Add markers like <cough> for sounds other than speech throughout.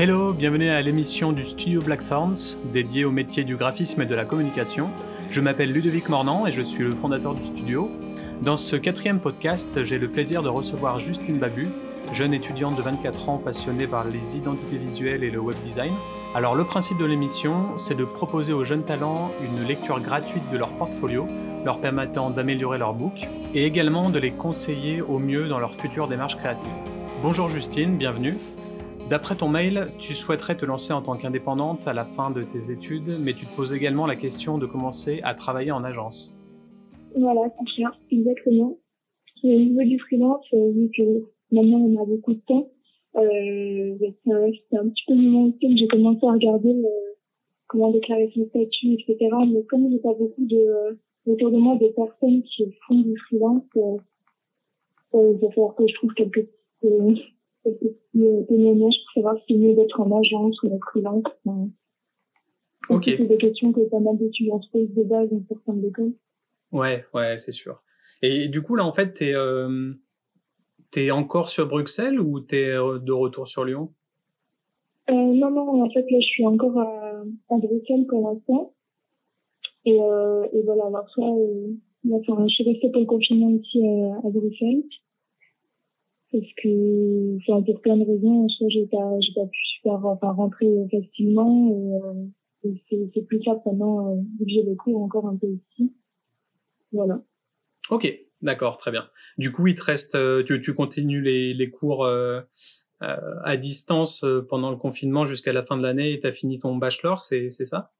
Hello, bienvenue à l'émission du studio Blackthorns, dédiée au métier du graphisme et de la communication. Je m'appelle Ludovic Mornan et je suis le fondateur du studio. Dans ce quatrième podcast, j'ai le plaisir de recevoir Justine Babu, jeune étudiante de 24 ans passionnée par les identités visuelles et le web design. Alors le principe de l'émission, c'est de proposer aux jeunes talents une lecture gratuite de leur portfolio, leur permettant d'améliorer leur book, et également de les conseiller au mieux dans leur future démarche créative. Bonjour Justine, bienvenue. D'après ton mail, tu souhaiterais te lancer en tant qu'indépendante à la fin de tes études, mais tu te poses également la question de commencer à travailler en agence. Voilà, c'est ça, exactement. au niveau du freelance, euh, vu que maintenant on a beaucoup de temps, euh, c'est un petit peu le moment où j'ai commencé à regarder euh, comment déclarer son statut, etc. Mais comme j'ai pas beaucoup de euh, autour de moi des personnes qui font du freelance, euh, il va falloir que je trouve quelques quelques témoignages pour savoir si c'est mieux d'être en agence ou en freelance. ok. C'est des questions que pas mal d'étudiants se posent de base dans certaines écoles. Ouais, ouais, c'est sûr. Et du coup, là, en fait, t'es euh, es encore sur Bruxelles ou t'es euh, de retour sur Lyon? Euh, Non, non, en fait, là, je suis encore à, à Bruxelles pour l'instant. Et, euh, et voilà, alors soit, euh, enfin, je suis restée pour le confinement ici à Bruxelles parce que enfin pour plein de raisons soit j'ai pas j'ai pas pu super enfin rentrer facilement. Et, euh, c'est c'est plus simple maintenant euh, vu que j'ai les cours encore un peu ici. Voilà. Ok. D'accord. Très bien. Du coup il te reste euh, tu, tu continues les, les cours euh, euh à distance pendant le confinement jusqu'à la fin de l'année et tu as fini ton bachelor c'est c'est ça?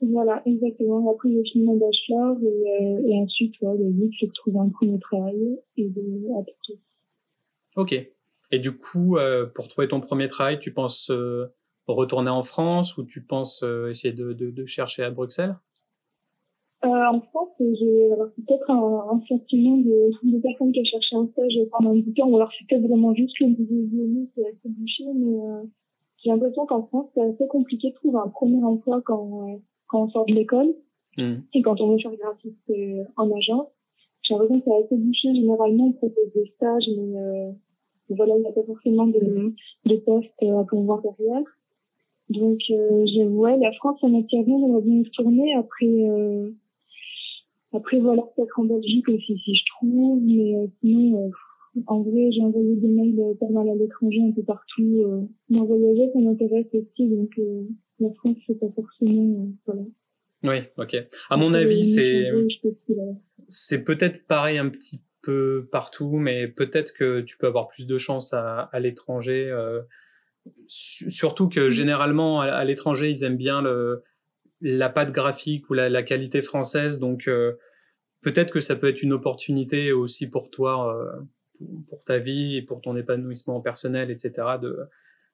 Voilà exactement. Après j'ai fini mon bachelor et, et ensuite ouais, le but c'est de trouver un premier travail et de appliquer Ok. Et du coup, euh, pour trouver ton premier travail, tu penses euh, retourner en France ou tu penses euh, essayer de, de, de, chercher à Bruxelles? Euh, En France, j'ai peut-être un, un, sentiment de, de personnes qui ont cherché un stage pendant un bout de temps, ou alors c'est peut-être vraiment juste le niveau qui est assez bouché, mais euh, j'ai l'impression qu'en France, c'est assez compliqué de trouver un premier emploi quand, quand on sort de l'école mmh. et quand on veut faire graphiste en agence j'ai l'impression que c'est assez bouché. Généralement, on propose des stages, mais euh, voilà, il n'y a pas forcément de, de postes à pouvoir derrière. Donc, euh, j'ai, ouais, la France, ça m'attire bien, j'aimerais bien se tourner. Après, euh, après, voilà, peut-être en Belgique aussi, si je trouve. Mais euh, sinon, euh, en vrai, j'ai envoyé des mails euh, pas mal à l'étranger, un peu partout. Euh, mais voyager, ça m'intéresse aussi. Donc, euh, la France, c'est pas forcément, euh, voilà. Oui, ok. À mon avis, c'est c'est peut-être pareil un petit peu partout, mais peut-être que tu peux avoir plus de chance à, à l'étranger. Euh, surtout que généralement à, l'étranger, ils aiment bien le, la patte graphique ou la, la qualité française, donc euh, peut-être que ça peut être une opportunité aussi pour toi, euh, pour ta vie et pour ton épanouissement personnel, etc. de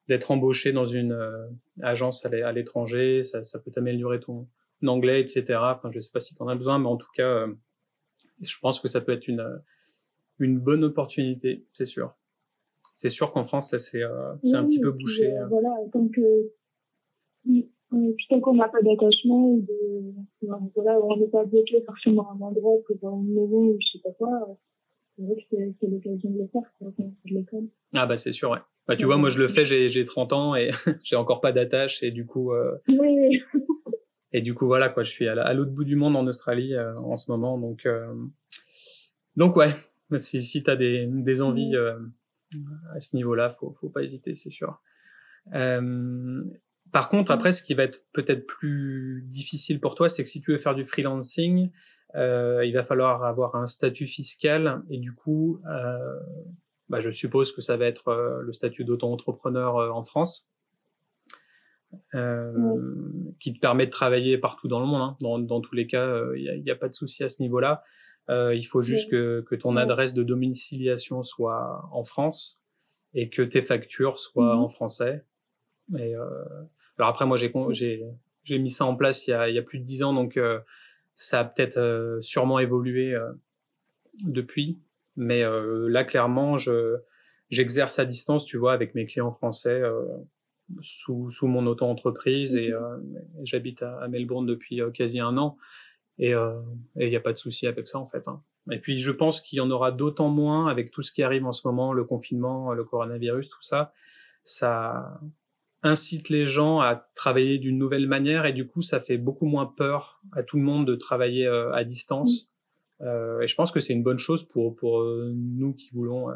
d'être embauché dans une euh, agence à l'étranger, ça, ça peut améliorer ton anglais, etc. Enfin, je sais pas si tu en as besoin, mais en tout cas, euh, je pense que ça peut être une une bonne opportunité, c'est sûr. C'est sûr qu'en France, là, c'est euh, un petit peu bouché. Euh, voilà, tant que tant qu'on n'a pas d'attachement de voilà, on n'est pas bloqué forcément à un endroit que dans une maison ou je sais pas quoi. C'est vrai que c'est l'occasion de le faire quand on de l'école. Ah bah c'est sûr, ouais. Bah tu vois, moi je le fais, j'ai j'ai 30 ans et <laughs> j'ai encore pas d'attache et du coup. Euh... Oui. Et du coup, voilà, quoi, je suis à l'autre bout du monde en Australie euh, en ce moment. Donc, euh, donc ouais, si, si tu as des, des envies euh, à ce niveau-là, faut, faut pas hésiter, c'est sûr. Euh, par contre, après, ce qui va être peut-être plus difficile pour toi, c'est que si tu veux faire du freelancing, euh, il va falloir avoir un statut fiscal et du coup, bah, je suppose que ça va être le statut d'auto-entrepreneur en France euh, qui te permet de travailler partout dans le monde. Hein. Dans, dans, tous les cas, il euh, n'y a, pas de souci à ce niveau-là. Euh, il faut juste que, que, ton adresse de domiciliation soit en France et que tes factures soient Mhm. en français. Et, euh, alors après, moi, j'ai j'ai j'ai mis ça en place il y a, il y a plus de dix ans, donc euh, ça a peut-être euh, sûrement évolué euh, depuis. Mais euh, là, clairement, je j'exerce à distance, tu vois, avec mes clients français euh, sous, sous mon auto-entreprise et euh, j'habite à, à, Melbourne depuis euh, quasi un an et il n'y a pas de souci avec ça en fait. Hein. Et puis je pense qu'il y en aura d'autant moins avec tout ce qui arrive en ce moment, le confinement, le coronavirus, tout ça. Ça, incite les gens à travailler d'une nouvelle manière et du coup ça fait beaucoup moins peur à tout le monde de travailler euh, à distance. Euh, et je pense que c'est une bonne chose pour pour euh, nous qui voulons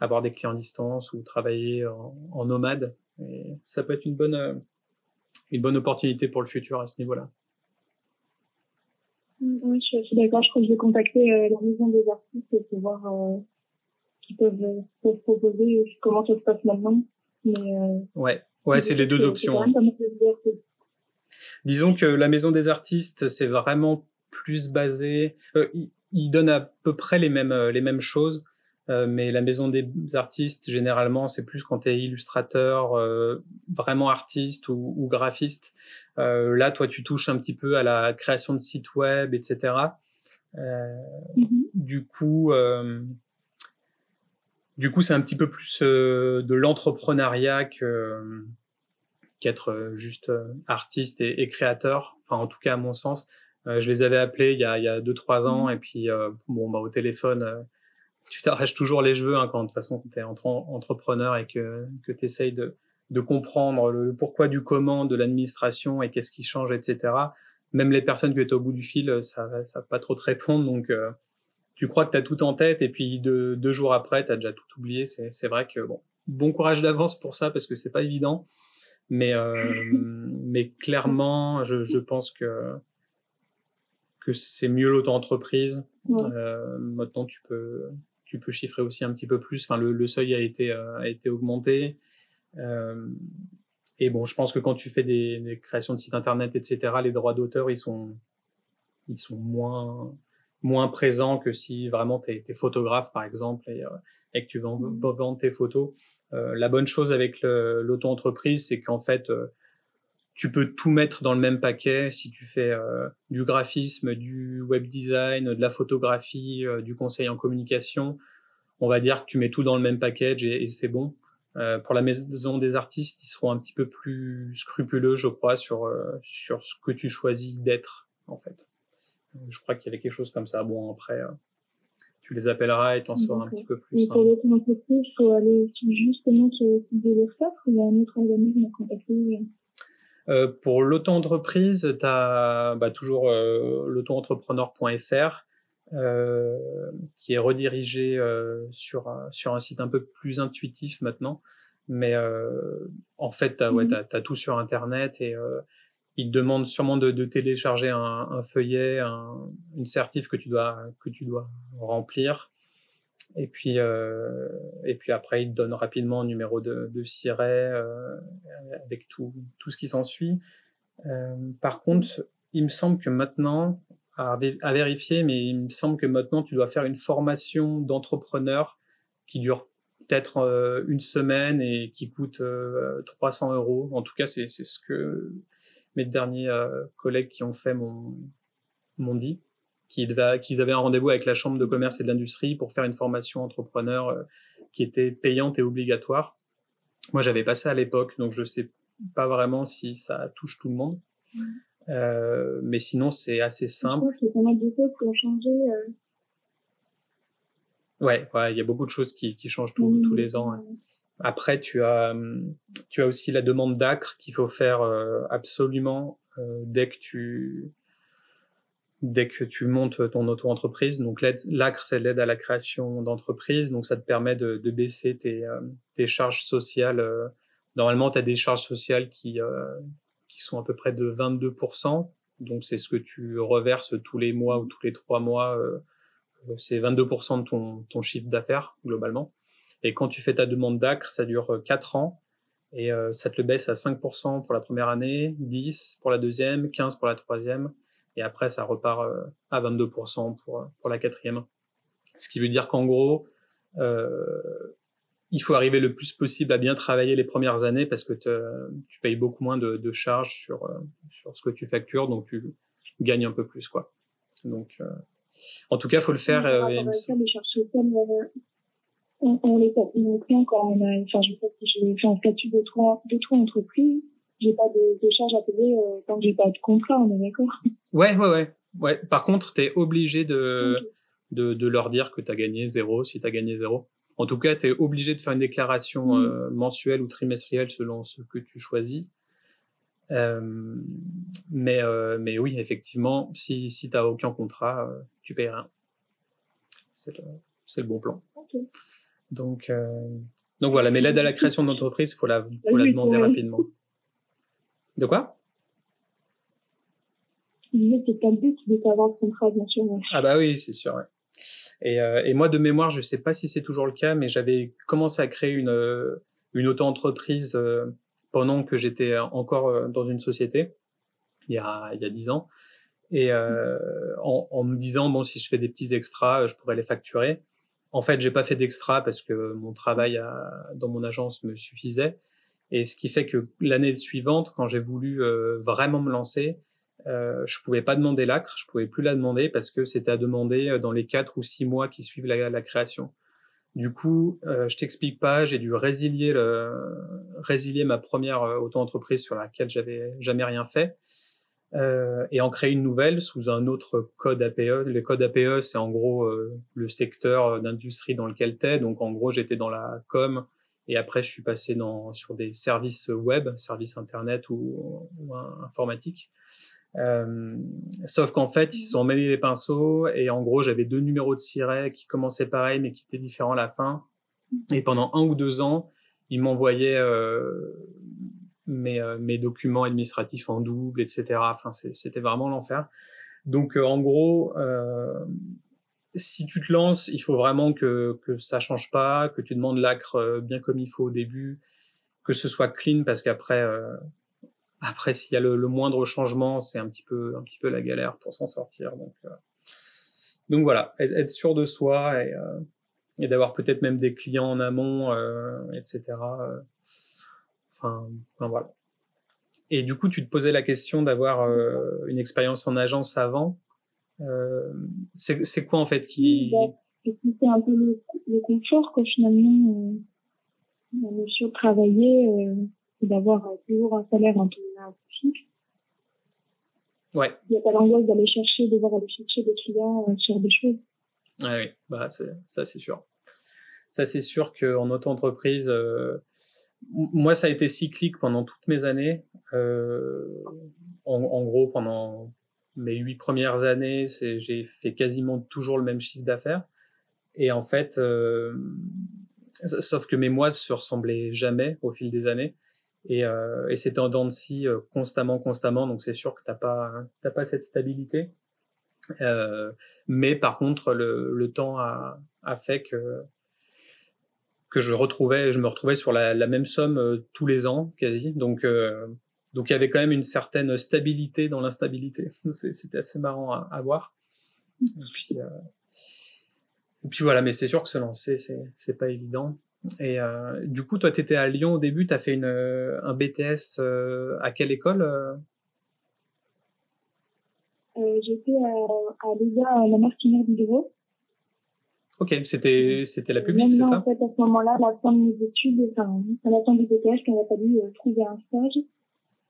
avoir des clients à distance ou travailler en, en nomade. Et ça peut être une bonne une bonne opportunité pour le futur à ce niveau-là. Oui, je suis d'accord. Je crois que je vais contacter la maison des artistes pour voir qui peuvent, peuvent proposer comment ça se passe maintenant. Mais, ouais, Ouais, c'est les deux options. Disons que la Maison des artistes, c'est vraiment plus basé. Euh, il, donne à peu près les mêmes euh, les mêmes choses, euh, mais la Maison des artistes, généralement, c'est plus quand tu es illustrateur, euh, vraiment artiste ou, ou graphiste. Euh, là, toi, tu touches un petit peu à la création de sites web, etc. Mm-hmm. Du coup. Du coup, c'est un petit peu plus de l'entrepreneuriat que, qu'être euh, juste euh, artiste et, et, créateur. Enfin, en tout cas, à mon sens, euh, je les avais appelés il y a, il y a deux trois ans mmh. et puis bon, bah, au téléphone, tu t'arraches toujours les cheveux hein, quand de toute façon tu es entrepreneur et que, que tu essayes de, de comprendre le pourquoi du comment de l'administration et qu'est-ce qui change, etc. Même les personnes qui étaient au bout du fil, ça ça va pas trop te répondre. Donc, tu crois que tu as tout en tête et puis deux, deux jours après, tu as déjà tout oublié. C'est vrai que bon, bon courage d'avance pour ça parce que c'est pas évident. Mais, euh, <laughs> mais clairement, je, je, pense que, que c'est mieux l'auto-entreprise. Euh, maintenant, tu peux, tu peux chiffrer aussi un petit peu plus. Enfin, le, le seuil a été, euh, a été augmenté. Euh, et bon, je pense que quand tu fais des, des créations de sites internet, etc., les droits d'auteur, ils sont, ils sont moins, moins présents que si vraiment tu es, photographe, par exemple, et, euh, et que tu mmh. vendre tes photos. La bonne chose avec l'auto-entreprise, c'est qu'en fait, tu peux tout mettre dans le même paquet si tu fais euh, du graphisme, du web design, de la photographie, du conseil en communication. On va dire que tu mets tout dans le même package et, et c'est bon. Euh, pour la maison des artistes, ils seront un petit peu plus scrupuleux, je crois, sur sur ce que tu choisis d'être, en fait. Je crois qu'il y avait quelque chose comme ça. Bon, après, tu les appelleras et t'en sauras un petit peu plus. Et pour l'autre entreprise, il faut aller justement sur le site de l'URSSAF ou il y a un autre organisme à contacter euh, pour l'auto-entreprise, tu as bah, toujours euh, l'auto-entrepreneur.fr euh, qui est redirigé euh, sur, sur un site un peu plus intuitif maintenant. Mais euh, en fait, tu as, ouais, mm-hmm. as, tout sur Internet et euh, il te demande sûrement de, de télécharger un, un feuillet, un, une certif que tu dois que tu dois remplir. Et puis euh, et puis après, il te donne rapidement un numéro de, de siret euh, avec tout tout ce qui s'ensuit. Euh, par contre, il me semble que maintenant, à, à, vérifier, mais il me semble que maintenant tu dois faire une formation d'entrepreneur qui dure peut-être euh, une semaine et qui coûte 300 euh, euros. En tout cas, c'est ce que mes derniers euh, collègues qui ont fait m'ont dit qu'ils avaient un rendez-vous avec la Chambre de commerce et de l'industrie pour faire une formation entrepreneur euh, qui était payante et obligatoire. Moi, j'avais passé à l'époque, donc je sais pas vraiment si ça touche tout le monde. Euh, mais sinon, c'est assez simple. Ouais, ouais, il y a beaucoup de choses qui, qui changent tous les ans. Hein. Après, tu as, tu as aussi la demande d'acre qu'il faut faire euh, absolument euh, dès que tu dès que tu montes ton auto-entreprise. Donc l'acre, c'est l'aide à la création d'entreprise. Donc ça te permet de, de baisser tes, euh, tes, charges sociales. Normalement, tu as des charges sociales qui, qui sont à peu près de 22%. Donc c'est ce que tu reverses tous les mois ou tous les trois mois. c'est 22% de ton, ton chiffre d'affaires globalement. Et quand tu fais ta demande d'ACRE, ça dure 4 euh, ans et euh, ça te le baisse à 5% pour la première année, 10 pour la deuxième, 15 pour la troisième et après ça repart euh, à 22% pour, pour la quatrième. Ce qui veut dire qu'en gros, euh, il faut arriver le plus possible à bien travailler les premières années parce que tu payes beaucoup moins de, de charges sur, sur ce que tu factures, donc tu gagnes un peu plus. quoi. Donc, en tout cas, faut le faire. Euh, on, on les paye quand on a, enfin, je sais que j'ai fait un statut de trois, de trois entreprises. J'ai pas de, de charges à payer euh, tant que j'ai pas de contrat, on est d'accord? Ouais, ouais, ouais. Ouais. Par contre, tu es obligé de, de, de, leur dire que tu as gagné zéro si tu as gagné zéro. En tout cas, tu es obligé de faire une déclaration mmh. mensuelle ou trimestrielle selon ce que tu choisis. mais, mais oui, effectivement, si, si tu n'as aucun contrat, tu payes rien. C'est le, le, bon plan. Donc, donc voilà, mais l'aide à la création d'entreprise, il faut la, faut la demander rapidement. De quoi? C'est pas le but de savoir le contrat, bien sûr. Ah bah oui, c'est sûr. Ouais. Et, euh, et, moi, de mémoire, je sais pas si c'est toujours le cas, mais j'avais commencé à créer une, euh, une auto-entreprise euh, pendant que j'étais encore euh, dans une société, il y a, il y a 10 ans. Et en, en, me disant, bon, si je fais des petits extras, je pourrais les facturer. En fait, j'ai pas fait d'extra parce que mon travail à, dans mon agence me suffisait. Et ce qui fait que l'année suivante, quand j'ai voulu vraiment me lancer, euh, je pouvais pas demander l'acre, je pouvais plus la demander parce que c'était à demander euh, dans les quatre ou six mois qui suivent la, création. Du coup, euh, je t'explique pas, j'ai dû résilier, le, résilier ma première euh, auto-entreprise sur laquelle j'avais jamais rien fait euh, et en créer une nouvelle sous un autre code APE. Le code APE, c'est en gros euh, le secteur d'industrie dans lequel tu es. Donc en gros, j'étais dans la com et après je suis passé dans, sur des services web, services internet ou, ou informatique. Euh, sauf qu'en fait, ils se sont mêlés les pinceaux et en gros, j'avais deux numéros de siret qui commençaient pareil mais qui étaient différents à la fin. Et pendant un ou deux ans, ils m'envoyaient euh, mes, euh, mes, documents administratifs en double, etc. Enfin, c'était vraiment l'enfer. Donc, euh, en gros, euh, si tu te lances, il faut vraiment que, que ça change pas, que tu demandes l'acre bien comme il faut au début, que ce soit clean parce qu'après, après, s'il y a le, moindre changement, c'est un petit peu, un petit peu la galère pour s'en sortir. Donc, euh, donc voilà, être, sûr de soi et, euh, et d'avoir peut-être même des clients en amont, euh, etc. Euh, enfin, enfin, voilà. Et du coup, tu te posais la question d'avoir euh, une expérience en agence avant. C'est quoi en fait qui bah, C'est un peu le, le confort quoi finalement. on est sûr de travailler c'est d'avoir euh, toujours un salaire un peu fixe. Ouais. Il n'y a pas l'angoisse d'aller chercher, devoir aller chercher des clients euh, sur des choses. Ouais, oui, bah, ça c'est sûr. Ça c'est sûr qu'en auto-entreprise, euh, moi ça a été cyclique pendant toutes mes années. Euh, en, en, gros, pendant mes huit premières années, j'ai fait quasiment toujours le même chiffre d'affaires. Et en fait, euh, sauf que mes mois ne se ressemblaient jamais au fil des années. Et, euh, et en dents de scie euh, constamment, constamment. Donc c'est sûr que t'as pas, t'as pas cette stabilité. Euh, mais par contre, le, le temps a, a, fait que que je retrouvais, je me retrouvais sur la, la même somme euh, tous les ans, quasi. Donc euh, donc il y avait quand même une certaine stabilité dans l'instabilité. <laughs> C'était assez marrant à, à voir. Et puis, euh, et puis voilà, mais c'est sûr que se lancer, c'est pas évident. Et euh, du coup, toi, tu étais à Lyon au début, tu as fait une, un BTS euh, à quelle école J'étais à, à la Martinière du Bureau. Ok, c'était c'était la publique, c'est ça? En fait, à ce moment-là, à la fin de mes études, enfin, à la fin du BTS, il a fallu trouver un stage.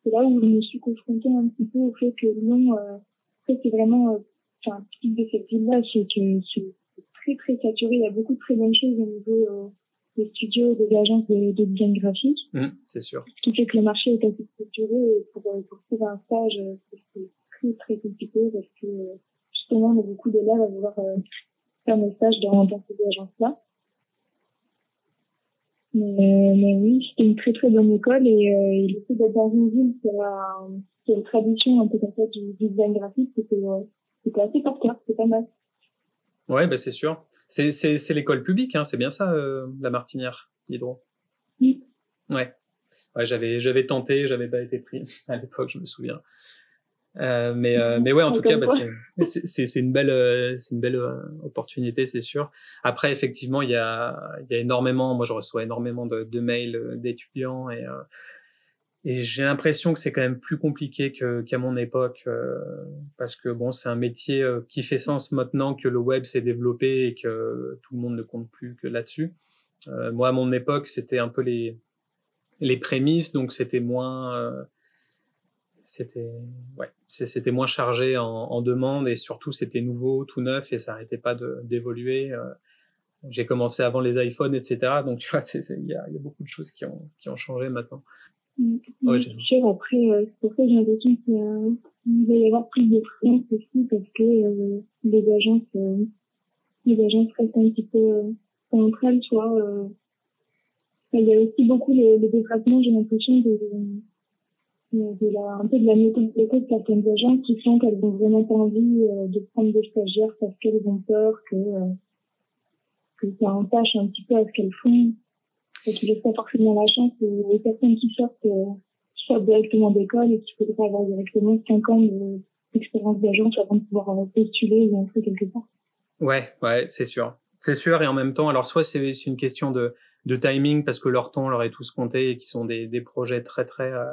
C'est là où je me suis confrontée un petit peu au fait que Lyon, euh, c'est vraiment, enfin, type de cette ville-là, c'est que c'est très très saturé. Il y a beaucoup de très bonnes choses au niveau des studios, des agences de, de design graphique. Mmh, c'est sûr. Ce qui fait que le marché est assez structuré et pour, pour trouver un stage, c'est très très compliqué parce que justement, on a beaucoup d'élèves à vouloir euh, faire nos stages dans, dans ces agences-là. Mais, mais oui, c'était une très très bonne école et, euh, et le fait d'être dans une ville qui a, qui a une tradition un peu comme ça du, du design graphique, c'était euh, assez porteur, c'était pas mal. Ouais, bah c'est sûr. C'est, l'école publique, hein, c'est bien ça, euh, la Martinière, Hydro. Oui. Ouais. ouais j'avais, j'avais tenté, j'avais pas été pris <laughs> à l'époque, je me souviens. Euh, mais, euh, <laughs> mais ouais, en tout cas, bah, c'est, une belle, euh, c'est une belle euh, opportunité, c'est sûr. Après, effectivement, il y a, il y a énormément, moi, je reçois énormément de, de mails d'étudiants et et j'ai l'impression que c'est quand même plus compliqué qu'à mon époque, euh, parce que bon, c'est un métier qui fait sens maintenant que le web s'est développé et que tout le monde ne compte plus que là-dessus. Euh, moi, à mon époque, c'était un peu les les prémices, donc c'était moins, euh, c'était ouais, c'était moins chargé en, en demande et surtout c'était nouveau, tout neuf et ça arrêtait pas d'évoluer. j'ai commencé avant les iPhones, etc. Donc tu vois, il y a, y a, beaucoup de choses qui ont, qui ont changé maintenant. Ouais, sûr, après, euh, c'est pour ça que j'ai l'impression qu'il va y avoir plus de freelance aussi parce que euh, les agences, euh, les agences restent un petit peu euh, entre elles, tu vois. Euh, il y a aussi beaucoup les, les déplacements, j'ai l'impression, de, de, la, un peu de la notoriété de certaines agences qui font qu'elles ont vraiment pas envie euh, de prendre des stagiaires parce qu'elles ont peur que, que ça entache un petit peu à ce qu'elles font et qui laissent pas forcément la chance aux, aux personnes qui sortent, euh, qui sortent directement d'école et qui voudraient avoir directement 5 ans d'expérience d'agence avant de pouvoir postuler ou entrer quelque part. Ouais, ouais, c'est sûr. C'est sûr, et en même temps, alors soit c'est une question de, de timing parce que leur temps leur est tous compté et qu'ils ont des, des projets très très euh,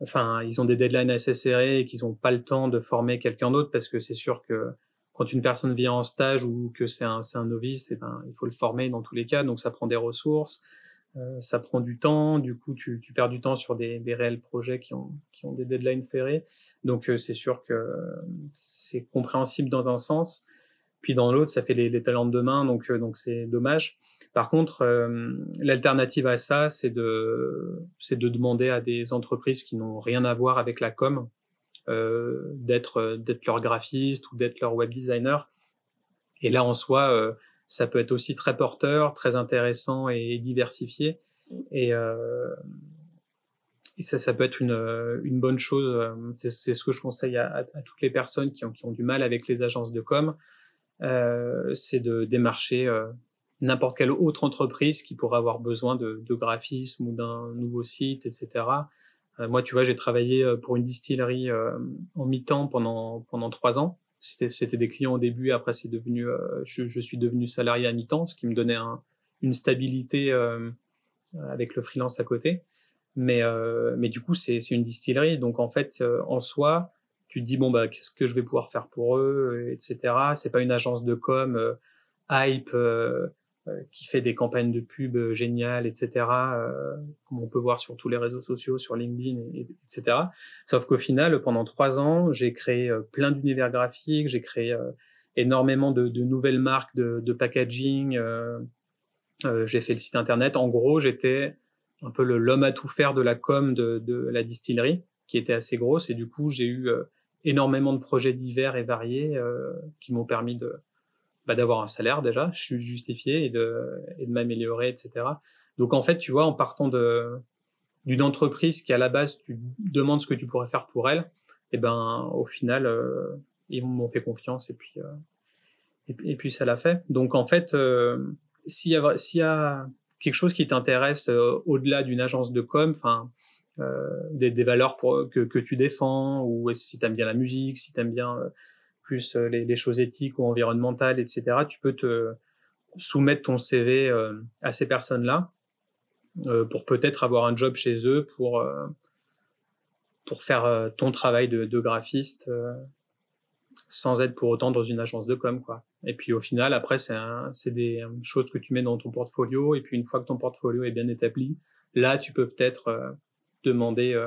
enfin ils ont des deadlines assez serrés et qu'ils n'ont pas le temps de former quelqu'un d'autre parce que c'est sûr que quand une personne vient en stage ou que c'est un, un novice, eh ben, il faut le former dans tous les cas, donc ça prend des ressources, euh, ça prend du temps, du coup tu, tu perds du temps sur des, des, réels projets qui ont, qui ont des deadlines serrés, donc euh, c'est sûr que c'est compréhensible dans un sens, puis dans l'autre ça fait les, les, talents de demain, donc euh, donc c'est dommage. Par contre, euh, l'alternative à ça, c'est de c'est de demander à des entreprises qui n'ont rien à voir avec la com, euh, d'être d'être leur graphiste ou d'être leur web designer. Et là, en soi, euh, ça peut être aussi très porteur, très intéressant et diversifié. Et, ça, ça peut être une, bonne chose. C'est ce que je conseille à, toutes les personnes qui ont, du mal avec les agences de com. C'est de démarcher n'importe quelle autre entreprise qui pourrait avoir besoin de, de graphisme ou d'un nouveau site, etc. Euh, moi, tu vois, j'ai travaillé euh, pour une distillerie euh, en mi-temps pendant pendant trois ans. C'était des clients au début, après c'est devenu, je, je, suis devenu salarié à mi-temps, ce qui me donnait un, une stabilité avec le freelance à côté. Mais mais du coup, c'est une distillerie, donc en fait, en soi, tu te dis bon bah qu'est-ce que je vais pouvoir faire pour eux, etc. C'est pas une agence de com hype euh, qui fait des campagnes de pub euh, géniales, etc., euh, comme on peut voir sur tous les réseaux sociaux, sur LinkedIn, etc. Sauf qu'au final, pendant trois ans, j'ai créé plein d'univers graphiques, j'ai créé énormément de, nouvelles marques de, packaging, euh, j'ai fait le site internet. En gros, j'étais un peu l'homme à tout faire de la com de, la distillerie, qui était assez grosse, et du coup, j'ai eu énormément de projets divers et variés qui m'ont permis de, bah, d'avoir un salaire déjà, je suis justifié et de, et de m'améliorer, etc. Donc en fait, tu vois, en partant de d'une entreprise qui à la base tu demandes ce que tu pourrais faire pour elle, et eh ben au final euh, ils m'ont fait confiance et puis euh, et, puis ça l'a fait. Donc en fait, euh, s'il y a s'il y a quelque chose qui t'intéresse au-delà d'une agence de com, enfin des, des, valeurs pour, que, que tu défends ou si tu aimes bien la musique, si tu aimes bien plus euh, les, choses éthiques ou environnementales, etc., tu peux te soumettre ton CV euh, à ces personnes-là euh, pour peut-être avoir un job chez eux pour pour faire ton travail de, de graphiste sans être pour autant dans une agence de com quoi. Et puis au final après c'est c'est des choses que tu mets dans ton portfolio et puis une fois que ton portfolio est bien établi, là tu peux peut-être demander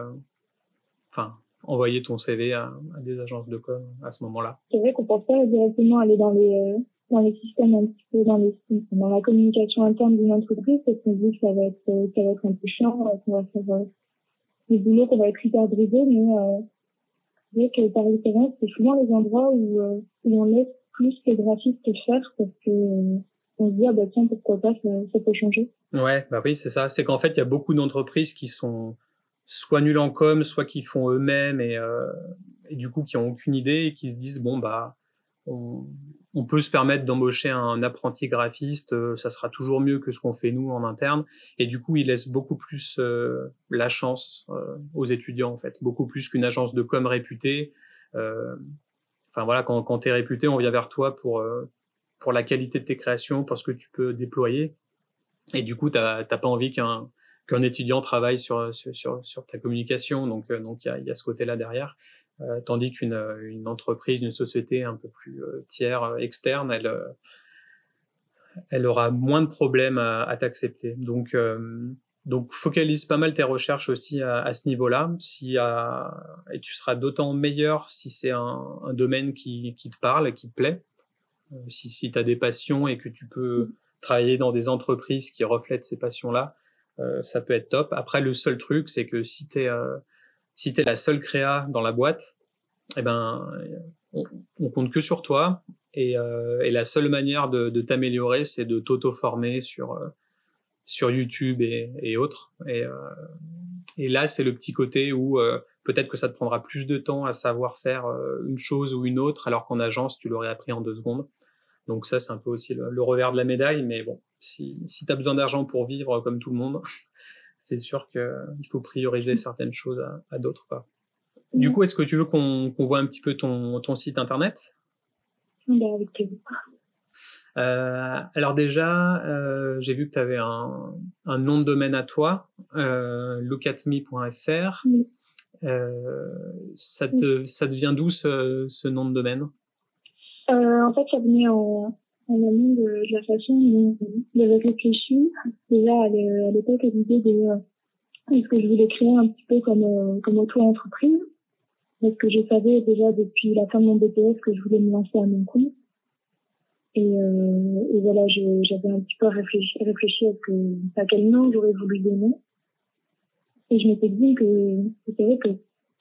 enfin envoyer ton CV à, à, des agences de com à ce moment-là. C'est vrai qu'on pense pas directement aller dans les euh, dans les systèmes un petit peu dans les dans la communication interne d'une entreprise parce qu'on dit que ça va être euh, ça va être un peu chiant, euh, qu'on va faire des boulots qu'on va être hyper brisé, mais euh, c'est vrai que par expérience, c'est souvent les endroits où, où on laisse plus les graphistes faire parce que on se dit ah bah tiens pourquoi pas ça, ça peut changer. Ouais bah oui c'est ça, c'est qu'en fait il y a beaucoup d'entreprises qui sont soit nuls en com, soit qui font eux-mêmes et, euh, et, du coup qui ont aucune idée et qui se disent bon bah on, on peut se permettre d'embaucher un apprenti graphiste, euh, ça sera toujours mieux que ce qu'on fait nous en interne. Et du coup ils laissent beaucoup plus euh, la chance euh, aux étudiants en fait, beaucoup plus qu'une agence de com réputée. Euh, enfin voilà quand, quand tu es réputé, on vient vers toi pour pour la qualité de tes créations, pour ce que tu peux déployer. Et du coup t'as pas envie qu'un qu'un étudiant travaille sur, sur, sur, ta communication. Donc, euh, donc il y a, y a, ce côté-là derrière. Euh, tandis qu'une une entreprise, une société un peu plus euh, tiers, externe, elle, elle aura moins de problèmes à, à t'accepter. Donc, donc, focalise pas mal tes recherches aussi à, à ce niveau-là. Si, et tu seras d'autant meilleur si c'est un, un, domaine qui, qui, te parle et qui te plaît. si si tu as des passions et que tu peux travailler dans des entreprises qui reflètent ces passions-là, ça peut être top. Après, le seul truc, c'est que si tu es, si es la seule créa dans la boîte, eh ben, on, on compte que sur toi. Et, et la seule manière de, t'améliorer, c'est de t'auto-former sur sur YouTube et, autres. Et, euh, là, c'est le petit côté où euh, peut-être que ça te prendra plus de temps à savoir faire euh, une chose ou une autre, alors qu'en agence, tu l'aurais appris en deux secondes. Donc ça, c'est un peu aussi le, revers de la médaille. Mais bon, si, si tu as besoin d'argent pour vivre comme tout le monde, <laughs> c'est sûr qu'il faut prioriser certaines choses à, à d'autres. Du coup, est-ce que tu veux qu'on voit un petit peu ton, ton site internet? Bah, Avec plaisir. Euh, alors déjà, euh, j'ai vu que tu avais un, un, nom de domaine à toi, euh, lookatme.fr. Euh, ça, te, ça te vient d'où ce, ce, nom de domaine? Euh, En fait, ça venait en, en amont de, de, la façon dont j'avais réfléchi. Déjà à l'époque, à l'idée de est-ce que je voulais créer un petit peu comme, comme auto-entreprise. Parce que je savais déjà depuis la fin de mon BTS que je voulais me lancer à mon compte. Et, euh, voilà, j'avais un petit peu réfléchi, réfléchi à, à quel nom j'aurais voulu donner. Et je m'étais dit que c'est vrai que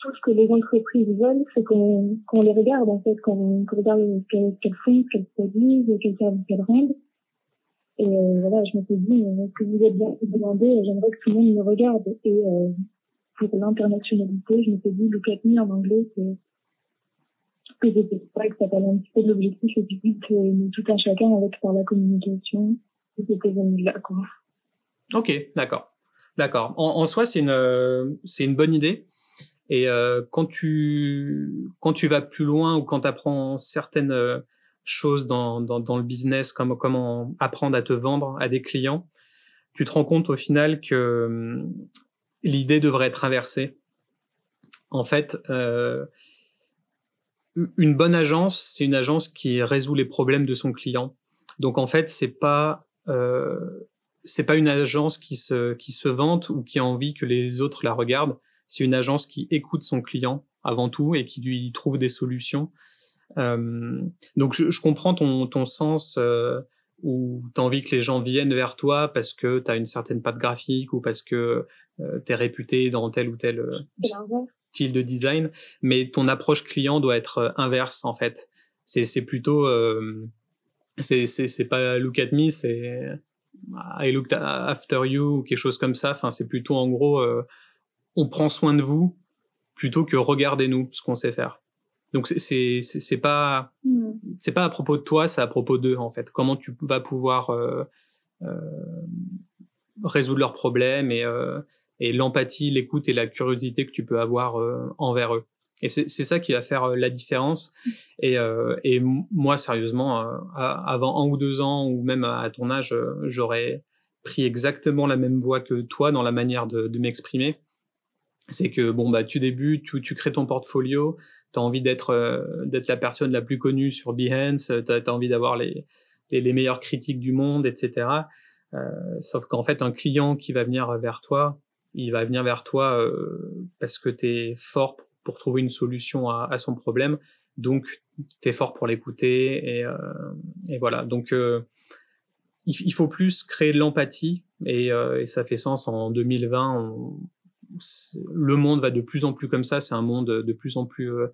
tout ce que les entreprises veulent, c'est qu'on qu'on les regarde en fait, qu'on qu regarde ce qu'elles font, ce qu'elles produisent, quels services qu'elles rendent. Et euh, voilà, je m'étais dit, euh, que vous êtes bien demandé, j'aimerais que tout le monde me regarde. Et euh, pour l'internationalité, je m'étais dit, look at me en anglais, c'est que j'étais pas que ça parlait un petit peu de l'objectif et puis que nous tout un chacun avec par la communication c'était là quoi. Ok, d'accord, d'accord. En, en, soi, c'est une c'est une bonne idée. Et euh, quand tu quand tu vas plus loin ou quand tu apprends certaines euh, choses dans, dans, dans le business, comme comment apprendre à te vendre à des clients, tu te rends compte au final que hum, l'idée devrait être inversée. En fait, euh, une bonne agence, c'est une agence qui résout les problèmes de son client. Donc en fait, c'est pas euh, c'est pas une agence qui se qui se vante ou qui a envie que les autres la regardent. C'est une agence qui écoute son client avant tout et qui lui trouve des solutions. Euh, donc je, je, comprends ton ton sens euh, où tu as envie que les gens viennent vers toi parce que tu as une certaine patte graphique ou parce que euh, tu es réputé dans tel ou tel euh, style de design, mais ton approche client doit être euh, inverse en fait. C'est c'est plutôt euh, c'est c'est c'est pas look at me, c'est I looked after you ou quelque chose comme ça. Enfin c'est plutôt en gros euh, on prend soin de vous plutôt que regardez-nous ce qu'on sait faire. Donc c'est pas mm. c'est pas à propos de toi, c'est à propos d'eux en fait. Comment tu vas pouvoir euh, euh, résoudre leurs problèmes et euh, et l'empathie, l'écoute et la curiosité que tu peux avoir euh, envers eux. Et c'est ça qui va faire euh, la différence. Et, euh, et moi, sérieusement, avant un ou deux ans, ou même à ton âge, j'aurais pris exactement la même voie que toi dans la manière de, de m'exprimer. C'est que bon bah tu débutes, tu, tu crées ton portfolio, tu as envie d'être d'être la personne la plus connue sur Behance, tu as, envie d'avoir les, les, les, meilleures critiques du monde, etc. Euh, sauf qu'en fait, un client qui va venir vers toi, il va venir vers toi euh, parce que tu es fort pour trouver une solution à, à son problème. Donc, tu es fort pour l'écouter. Et, euh, et, voilà. Donc, euh, il, il, faut plus créer de l'empathie. Et, euh, et, ça fait sens en 2020. On, le monde va de plus en plus comme ça. C'est un monde de plus en plus, euh,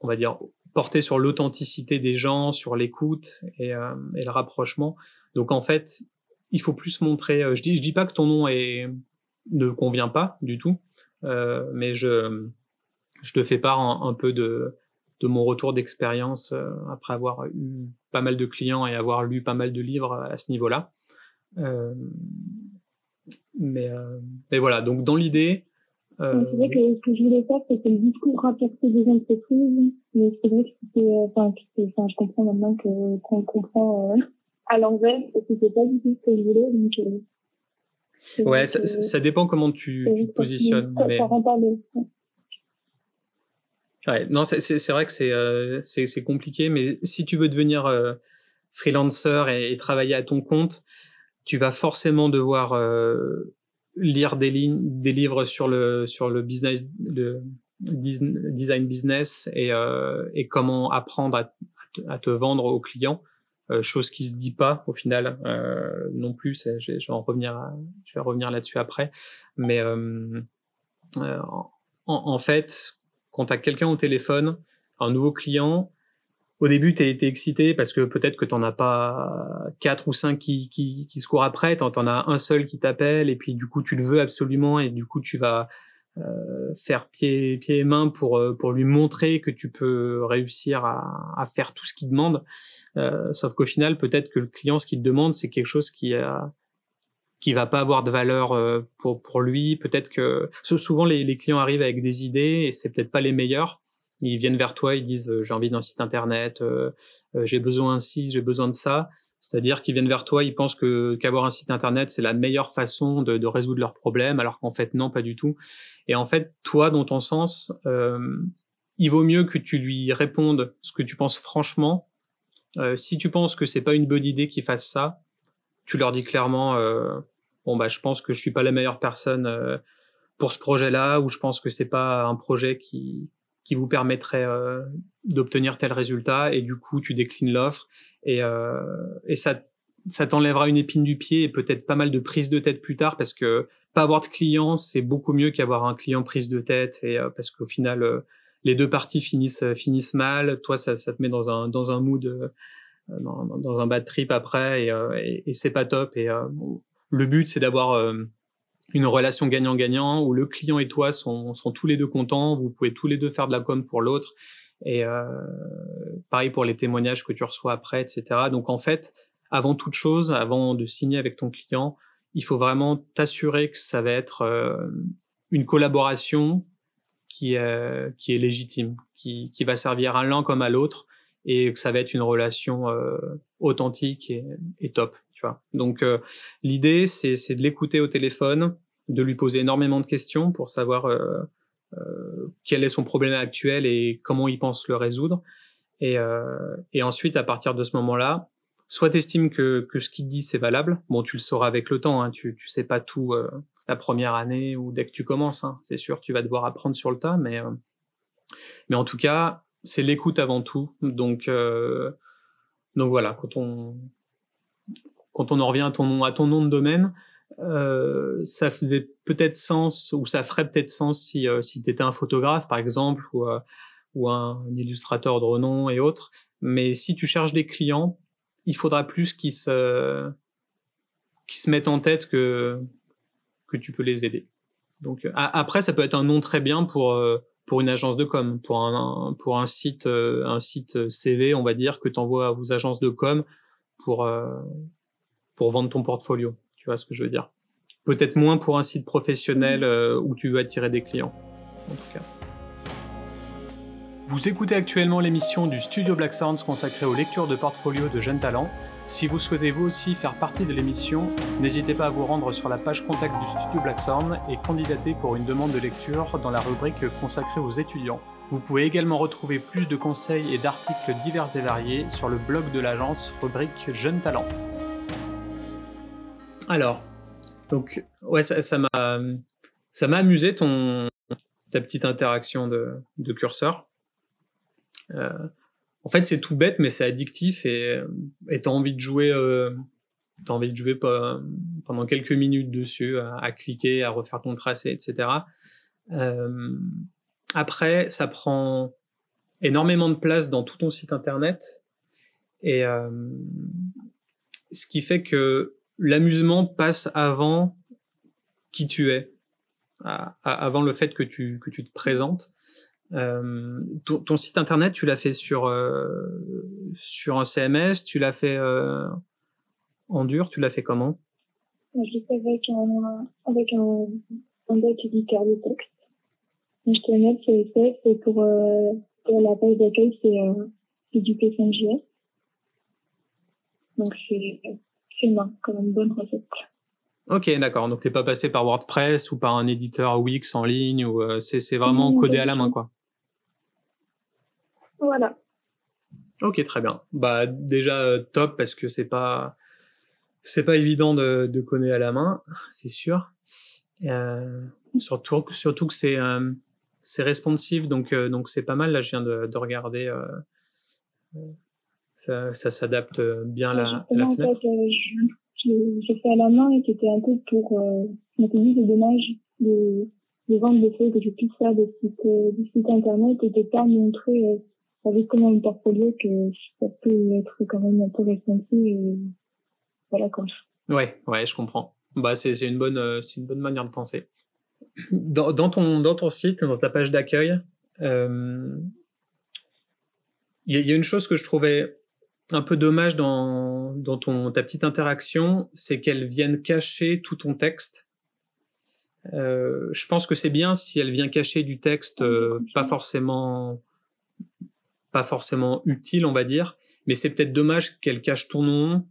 on va dire, porté sur l'authenticité des gens, sur l'écoute et, euh, le rapprochement. Donc, en fait, il faut plus montrer. je dis, dis pas que ton nom ne convient pas du tout. Euh, mais je, te fais part un, peu de, mon retour d'expérience euh, après avoir eu pas mal de clients et avoir lu pas mal de livres à ce niveau-là. Euh, mais, euh, mais voilà, donc dans l'idée. Euh, c'est vrai que ce que je voulais faire, c'était le discours rapporté des entreprises, mais c'est vrai que c'était, enfin, enfin, je comprends maintenant que qu'on comprend à l'envers, et c'était pas du tout ce que je voulais, donc Ouais, ça, ça, dépend comment tu, tu te positionnes. Ça, mais... ça rend pas Ouais, non, c'est vrai que c'est euh, c'est compliqué, mais si tu veux devenir euh, freelancer et, et, travailler à ton compte, tu vas forcément devoir euh, lire des lignes, des livres sur le sur le business, le design business et, euh, et comment apprendre à, à, te vendre aux clients. chose qui se dit pas au final non plus. Je, vais en revenir, je vais revenir là-dessus après. Mais en, en, fait, quand tu as quelqu'un au téléphone, un nouveau client, au début, tu es, excité parce que peut-être que tu n'en as pas quatre ou cinq qui, qui, qui se courent après, tu en as un seul qui t'appelle et puis du coup, tu le veux absolument et du coup, tu vas euh, faire pied, et main pour, euh, pour lui montrer que tu peux réussir à, à faire tout ce qu'il demande. Euh, sauf qu'au final, peut-être que le client, ce qu'il demande, c'est quelque chose qui qui va pas avoir de valeur euh, pour, pour lui. Peut-être que souvent les, les clients arrivent avec des idées et c'est peut-être pas les meilleurs ils viennent vers toi, ils disent euh, j'ai envie d'un site internet, euh, euh, j'ai besoin ci, j'ai besoin de ça. C'est-à-dire qu'ils viennent vers toi, ils pensent que qu'avoir un site internet c'est la meilleure façon de, résoudre leurs problèmes, alors qu'en fait non, pas du tout. Et en fait, toi, dans ton sens, il vaut mieux que tu lui répondes ce que tu penses franchement. Si tu penses que c'est pas une bonne idée qu'ils fassent ça, tu leur dis clairement bon bah je pense que je suis pas la meilleure personne pour ce projet-là, ou je pense que c'est pas un projet qui qui vous permettrait euh, d'obtenir tel résultat et du coup tu déclines l'offre et, euh, et ça, ça t'enlèvera une épine du pied et peut-être pas mal de prise de tête plus tard parce que pas avoir de clients c'est beaucoup mieux qu'avoir un client prise de tête et euh, parce qu'au final euh, les deux parties finissent finissent mal. Toi ça, ça te met dans un dans un mood euh, dans, dans, un bad trip après et, et, et c'est pas top et le but c'est d'avoir une relation gagnant-gagnant où le client et toi sont, sont, tous les deux contents, vous pouvez tous les deux faire de la com pour l'autre. Et euh, pareil pour les témoignages que tu reçois après, etc. Donc en fait, avant toute chose, avant de signer avec ton client, il faut vraiment t'assurer que ça va être euh, une collaboration qui est, qui est légitime, qui, qui va servir à l'un comme à l'autre et que ça va être une relation euh, authentique et, et, top. Donc euh, l'idée, c'est de l'écouter au téléphone, de lui poser énormément de questions pour savoir euh, euh, quel est son problème actuel et comment il pense le résoudre. Et, ensuite, à partir de ce moment-là, soit tu estimes que, ce qu'il dit c'est valable, bon tu le sauras avec le temps, hein, tu tu sais pas tout la première année ou dès que tu commences, hein, c'est sûr tu vas devoir apprendre sur le tas, mais en tout cas c'est l'écoute avant tout, donc voilà quand on quand on en revient à ton à ton nom de domaine, euh, ça faisait peut-être sens ou ça ferait peut-être sens si, euh, si tu étais un photographe par exemple ou, euh, ou un, illustrateur de renom et autres. Mais si tu cherches des clients, il faudra plus qu'ils se, se mettent en tête que, que tu peux les aider. Donc après, ça peut être un nom très bien pour pour une agence de com, pour un pour un site un site CV, on va dire que tu envoies à vos agences de com pour pour vendre ton portfolio. Tu vois ce que je veux dire? Peut-être moins pour un site professionnel euh, où tu veux attirer des clients, en tout cas. Vous écoutez actuellement l'émission du Studio Black Sounds consacrée aux lectures de portfolio de jeunes talents. Si vous souhaitez vous aussi faire partie de l'émission, n'hésitez pas à vous rendre sur la page contact du Studio Black Sound et candidater pour une demande de lecture dans la rubrique consacrée aux étudiants. Vous pouvez également retrouver plus de conseils et d'articles divers et variés sur le blog de l'agence rubrique Jeunes Talents. Alors, donc, ouais, ça m'a ça m'a amusé ton ta petite interaction de, de curseur. Euh, en fait, c'est tout bête, mais c'est addictif et t'as envie de jouer euh, t'as envie de jouer pendant quelques minutes dessus, à, à, cliquer, à refaire ton tracé, etc. Euh, après, ça prend énormément de place dans tout ton site internet et euh, ce qui fait que l'amusement passe avant qui tu es, avant le fait que tu, que tu te présentes. Euh, ton, site internet, tu l'as fait sur, euh, sur un CMS, tu l'as fait euh, en dur, tu l'as fait comment? Je l'ai fait avec un, avec un, un deck éditeur de texte. HTML, CSS, et pour, euh, pour la page d'accueil, c'est euh, du P5JS. Donc c'est comme une bonne recette. Ok, d'accord. Donc t'es pas passé par WordPress ou par un éditeur Wix en ligne ou euh, c'est vraiment codé à la main quoi. Voilà. Ok, très bien. Bah déjà euh, top parce que c'est pas c'est pas évident de, de coder à la main, c'est sûr. Euh, surtout surtout que c'est euh, c'est responsive donc donc c'est pas mal. Là, je viens de, de regarder ça, ça s'adapte bien à la, à la fenêtre. En fait, euh, j'ai fait à la main et c'était un peu pour, euh, je m'étais dit c'est dommage de, de vendre des trucs que je puisse faire des sites, euh, des sites internet et de pas montrer euh, avec comme un portfolio que ça peut être quand même un peu ressenti voilà quoi. Ouais, ouais, je comprends. Bah c'est c'est une bonne euh, c'est une bonne manière de penser. Dans, dans ton dans ton site, dans ta page d'accueil, euh, il y, a une chose que je trouvais un peu dommage dans, dans ton, ta petite interaction, c'est qu'elle vienne cacher tout ton texte. Euh, je pense que c'est bien si elle vient cacher du texte euh, pas forcément pas forcément utile, on va dire, mais c'est peut-être dommage qu'elle cache ton nom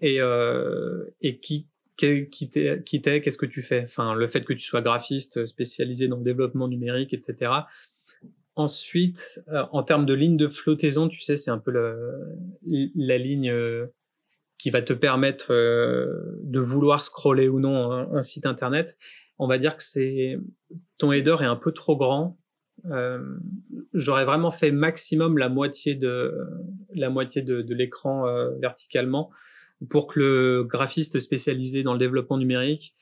et euh, et qui qui t'es, qu'est-ce que tu fais? Enfin, le fait que tu sois graphiste spécialisé dans le développement numérique, etc. Ensuite, euh, en termes de ligne de flottaison, tu sais, c'est un peu la ligne euh, qui va te permettre euh, de vouloir scroller ou non un, site internet. On va dire que c'est ton header est un peu trop grand. J'aurais vraiment fait maximum la moitié de la moitié de, de l'écran verticalement pour que le graphiste spécialisé dans le développement numérique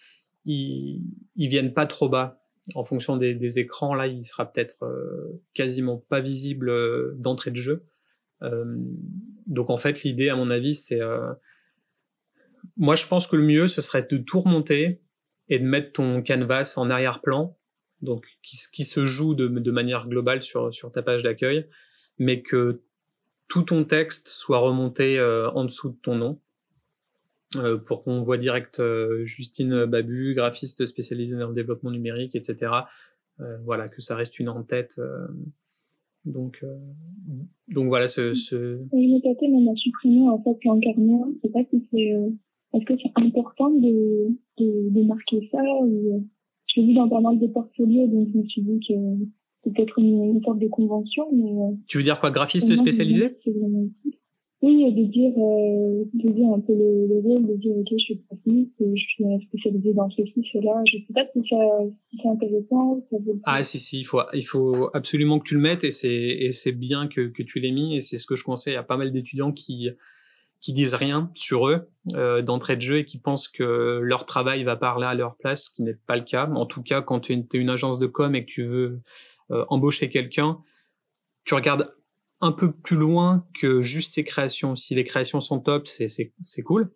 il, il vienne pas trop bas en fonction des, des, écrans, là, il sera peut-être euh, quasiment pas visible euh, d'entrée de jeu. Euh, donc en fait, l'idée, à mon avis, c'est, moi, je pense que le mieux, ce serait de tout remonter et de mettre ton canvas en arrière-plan, donc qui, qui, se joue de, de manière globale sur, sur ta page d'accueil, mais que tout ton texte soit remonté en dessous de ton nom. Euh, pour qu'on voit direct euh, Justine Babu, graphiste spécialisée dans le développement numérique, etc. Euh, voilà, que ça reste une en tête. donc, donc voilà, ce. ce... Me tâtais même à supprimer en fait l'encarneur. Je sais pas si c'est. Est-ce que c'est important de, de, de, marquer ça ou... Je l'ai vu dans pas mal de portfolios, donc je me suis dit que c'est peut-être une, une, sorte de convention. Mais, tu veux dire quoi, graphiste spécialisé oui, de dire, euh, de dire un peu le, le rôle, de dire, ok, je suis graphiste, je suis spécialisée dans ceci, cela. Je sais pas si, ça, si c'est intéressant. Ça veut... Ah, si, si, il faut, il faut absolument que tu le mettes et c'est, et c'est bien que, que tu l'aies mis et c'est ce que je conseille à pas mal d'étudiants qui, qui disent rien sur eux euh, d'entrée de jeu et qui pensent que leur travail va parler à leur place, ce qui n'est pas le cas. En tout cas, quand tu es une, agence de com et que tu veux euh, embaucher quelqu'un, tu regardes un peu plus loin que juste ses créations. Si les créations sont top, c'est cool.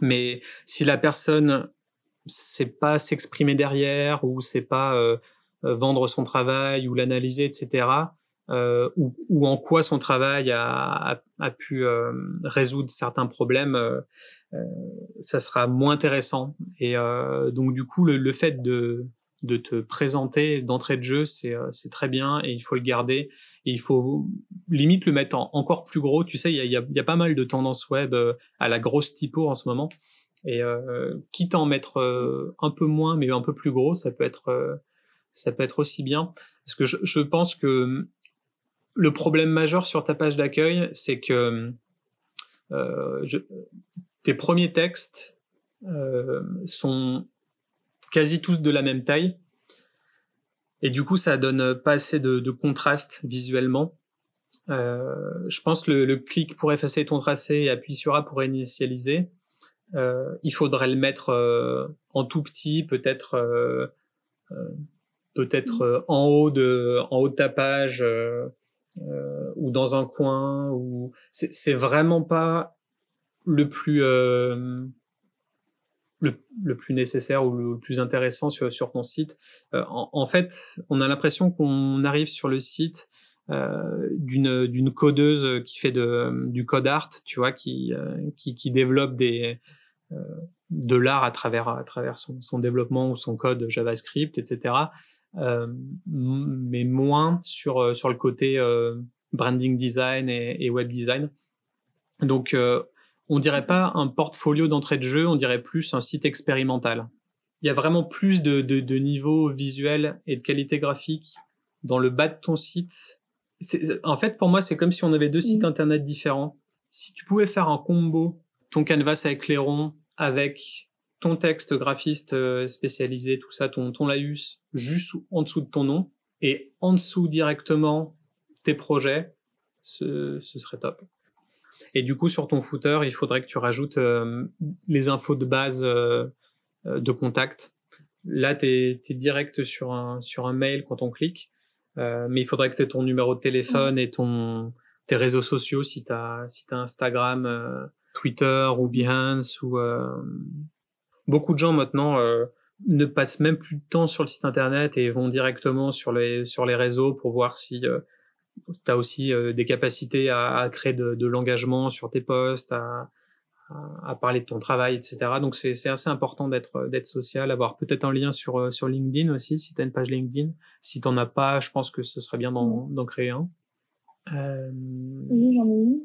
Mais si la personne sait pas s'exprimer derrière ou sait pas euh, euh, vendre son travail ou l'analyser, etc. Euh, ou, ou, en quoi son travail a, a, pu euh, résoudre certains problèmes, euh, ça sera moins intéressant. Et donc du coup, le, le fait de, de te présenter d'entrée de jeu, c'est très bien et il faut le garder il faut limite le mettre en, encore plus gros. Tu sais, il y a, pas mal de tendances web euh, à la grosse typo en ce moment. Et euh, quitte à en mettre euh, un peu moins, mais un peu plus gros, ça peut être, euh, ça peut être aussi bien. Parce que je, je, pense que le problème majeur sur ta page d'accueil, c'est que je, tes premiers textes sont quasi tous de la même taille et du coup, ça donne pas assez de, de contraste visuellement. Euh, je pense que le, le, clic pour effacer ton tracé et appuyer sur A pour initialiser, euh, il faudrait le mettre euh, en tout petit, peut-être euh, euh, peut-être euh, en haut de en haut de ta page ou dans un coin. Ou c'est vraiment pas le plus le, plus nécessaire ou le plus intéressant sur, ton site. Euh, en, fait, on a l'impression qu'on arrive sur le site euh, d'une codeuse qui fait du code art, tu vois, qui euh, qui, développe des de l'art à travers à travers son, développement ou son code JavaScript, etc. Mais moins sur sur le côté branding design et, et, web design. Donc on dirait pas un portfolio d'entrée de jeu, on dirait plus un site expérimental. Il y a vraiment plus de, de, de niveau visuel et de qualité graphique dans le bas de ton site. En fait, pour moi, c'est comme si on avait deux sites internet différents. Si tu pouvais faire un combo, ton canvas avec Clairon, avec ton texte graphiste euh, spécialisé, tout ça, ton, ton laïus, juste en dessous de ton nom, et en dessous directement tes projets, ce, ce serait top. Et du coup, sur ton footer, il faudrait que tu rajoutes les infos de base de contact. Là, tu es, direct sur un, sur un mail quand on clique, mais il faudrait que tu aies ton numéro de téléphone et ton, tes réseaux sociaux si tu as, si as Instagram, Twitter ou Behance ou beaucoup de gens maintenant ne passent même plus de temps sur le site internet et vont directement sur les sur les réseaux pour voir si euh, tu as aussi euh, des capacités à, à créer de, de l'engagement sur tes posts, à, à, parler de ton travail, etc. Donc c'est assez important d'être d'être social, avoir peut-être un lien sur euh, sur LinkedIn aussi si tu as une page LinkedIn. Si t'en as pas, je pense que ce serait bien d'en créer un. Euh... Oui, j'en ai eu.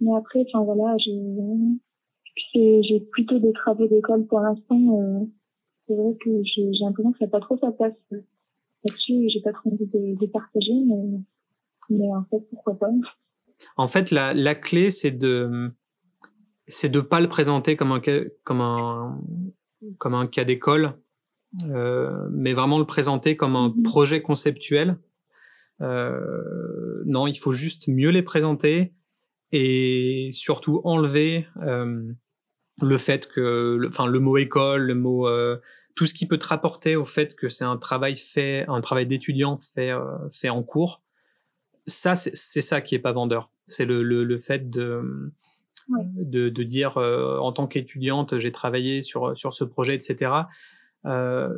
Mais après, enfin voilà, j'ai j'ai plutôt des travaux d'école pour l'instant c'est vrai que j'ai l'impression que ça n'a pas trop sa place là-dessus. J'ai pas trop envie de, de partager, mais, mais en fait, pourquoi pas? En fait, la, la clé, c'est de c'est de pas le présenter comme un comme un comme un cas d'école, euh, mais vraiment le présenter comme un mm-hmm. projet conceptuel. Euh, non, il faut juste mieux les présenter et surtout enlever euh, le fait que, enfin, le mot école, le mot tout ce qui peut te rapporter au fait que c'est un travail fait, un travail d'étudiant fait, fait en cours, ça, c'est ça qui est pas vendeur. C'est le, le, le, fait de, de, de, dire euh, en tant qu'étudiante, j'ai travaillé sur, sur ce projet, etc. Euh,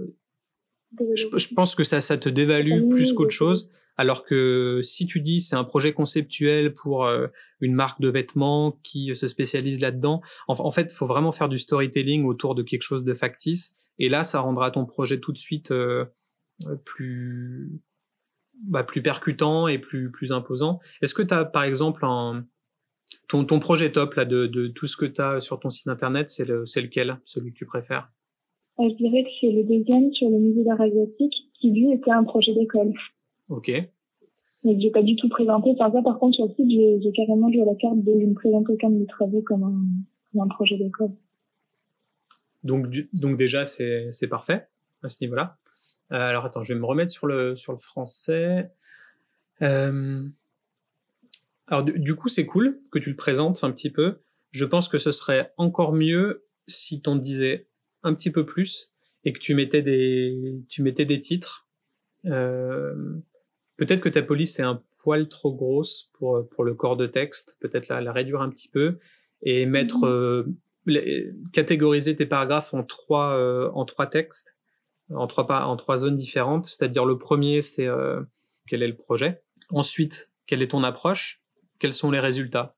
je, je, pense que ça, ça te dévalue plus qu'autre chose. Alors que si tu dis c'est un projet conceptuel pour euh, une marque de vêtements qui se spécialise là-dedans, en, en, fait, il faut vraiment faire du storytelling autour de quelque chose de factice et là, ça rendra ton projet tout de suite euh, plus bah, plus percutant et plus plus imposant. Est-ce que tu as par exemple un ton, ton projet top là de, de tout ce que tu as sur ton site internet, c'est le, lequel, celui que tu préfères? Euh, Je dirais que c'est le deuxième sur le musée d'art asiatique qui lui était un projet d'école. Ok. Mais j'ai pas du tout présenté. Enfin, ça, par contre, sur le site, j'ai carrément joué à la carte de me présenter comme mes travaux comme un, comme un projet d'école. Donc, donc déjà, c'est parfait à ce niveau-là. Euh, alors attends, je vais me remettre sur le, sur le français. Euh, alors du, coup, c'est cool que tu le présentes un petit peu. Je pense que ce serait encore mieux si t'en disais un petit peu plus et que tu mettais des, tu mettais des titres. Euh, Peut-être que ta police est un poil trop grosse pour, pour le corps de texte. Peut-être la, la réduire un petit peu et mettre mhm. euh, catégoriser tes paragraphes en trois euh, en trois textes, en trois en trois zones différentes. C'est-à-dire le premier, c'est euh, quel est le projet. Ensuite, quelle est ton approche, quels sont les résultats.